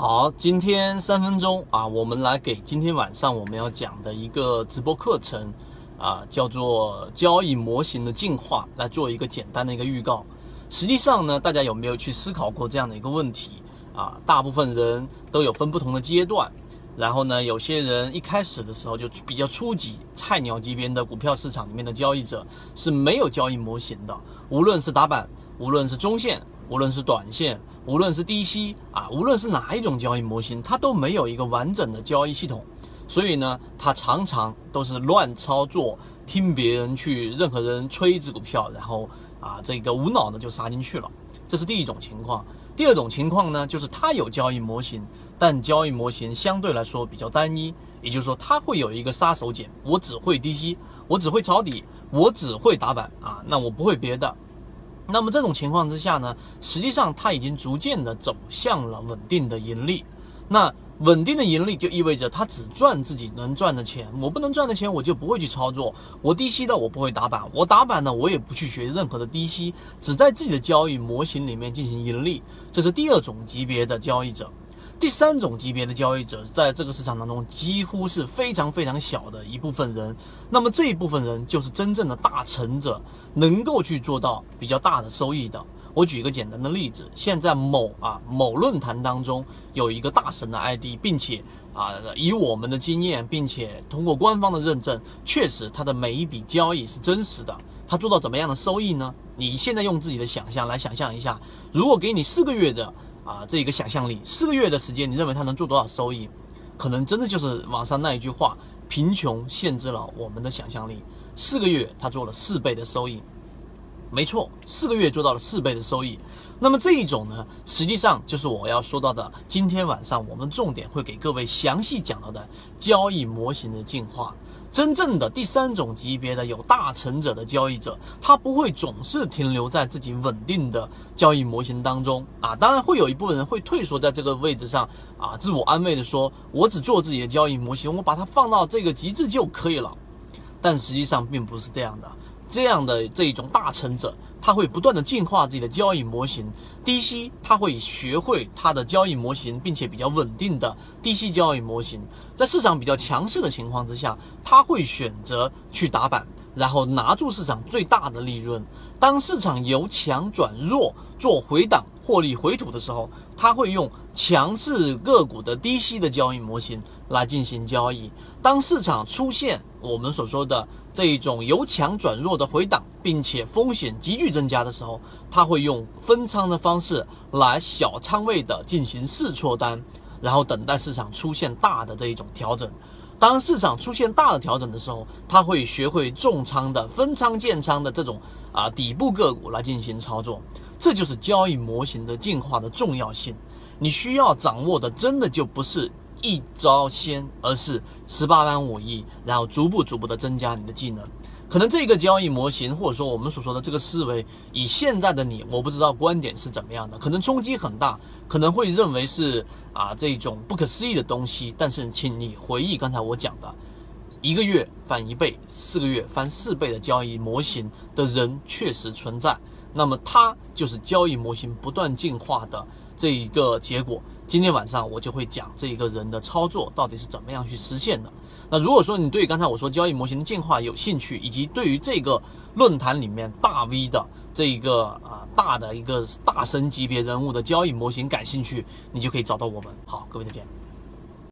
好，今天三分钟啊，我们来给今天晚上我们要讲的一个直播课程啊，叫做交易模型的进化，来做一个简单的一个预告。实际上呢，大家有没有去思考过这样的一个问题啊？大部分人都有分不同的阶段，然后呢，有些人一开始的时候就比较初级、菜鸟级别的股票市场里面的交易者是没有交易模型的，无论是打板，无论是中线，无论是短线。无论是低吸啊，无论是哪一种交易模型，它都没有一个完整的交易系统，所以呢，它常常都是乱操作，听别人去任何人吹一只股票，然后啊，这个无脑的就杀进去了，这是第一种情况。第二种情况呢，就是它有交易模型，但交易模型相对来说比较单一，也就是说，它会有一个杀手锏，我只会低吸，我只会抄底，我只会打板啊，那我不会别的。那么这种情况之下呢，实际上它已经逐渐的走向了稳定的盈利。那稳定的盈利就意味着它只赚自己能赚的钱，我不能赚的钱我就不会去操作。我低吸的我不会打板，我打板呢我也不去学任何的低吸，只在自己的交易模型里面进行盈利。这是第二种级别的交易者。第三种级别的交易者，在这个市场当中几乎是非常非常小的一部分人。那么这一部分人就是真正的大成者，能够去做到比较大的收益的。我举一个简单的例子，现在某啊某论坛当中有一个大神的 ID，并且啊以我们的经验，并且通过官方的认证，确实他的每一笔交易是真实的。他做到怎么样的收益呢？你现在用自己的想象来想象一下，如果给你四个月的。啊，这一个想象力，四个月的时间，你认为他能做多少收益？可能真的就是网上那一句话：贫穷限制了我们的想象力。四个月，他做了四倍的收益，没错，四个月做到了四倍的收益。那么这一种呢，实际上就是我要说到的，今天晚上我们重点会给各位详细讲到的交易模型的进化。真正的第三种级别的有大成者的交易者，他不会总是停留在自己稳定的交易模型当中啊。当然会有一部分人会退缩在这个位置上啊，自我安慰的说：“我只做自己的交易模型，我把它放到这个极致就可以了。”但实际上并不是这样的。这样的这一种大成者，他会不断的进化自己的交易模型。低吸，他会学会他的交易模型，并且比较稳定的低吸交易模型。在市场比较强势的情况之下，他会选择去打板，然后拿住市场最大的利润。当市场由强转弱做回档获利回吐的时候，他会用强势个股的低吸的交易模型来进行交易。当市场出现我们所说的这一种由强转弱的回档，并且风险急剧增加的时候，他会用分仓的方式来小仓位的进行试错单，然后等待市场出现大的这一种调整。当市场出现大的调整的时候，他会学会重仓的分仓建仓的这种啊底部个股来进行操作。这就是交易模型的进化的重要性。你需要掌握的，真的就不是。一招鲜，而是十八般武艺，然后逐步逐步的增加你的技能。可能这个交易模型，或者说我们所说的这个思维，以现在的你，我不知道观点是怎么样的，可能冲击很大，可能会认为是啊这种不可思议的东西。但是，请你回忆刚才我讲的，一个月翻一倍，四个月翻四倍的交易模型的人确实存在。那么，它就是交易模型不断进化的这一个结果。今天晚上我就会讲这一个人的操作到底是怎么样去实现的。那如果说你对刚才我说交易模型的进化有兴趣，以及对于这个论坛里面大 V 的这一个啊大的一个大神级别人物的交易模型感兴趣，你就可以找到我们。好，各位再见。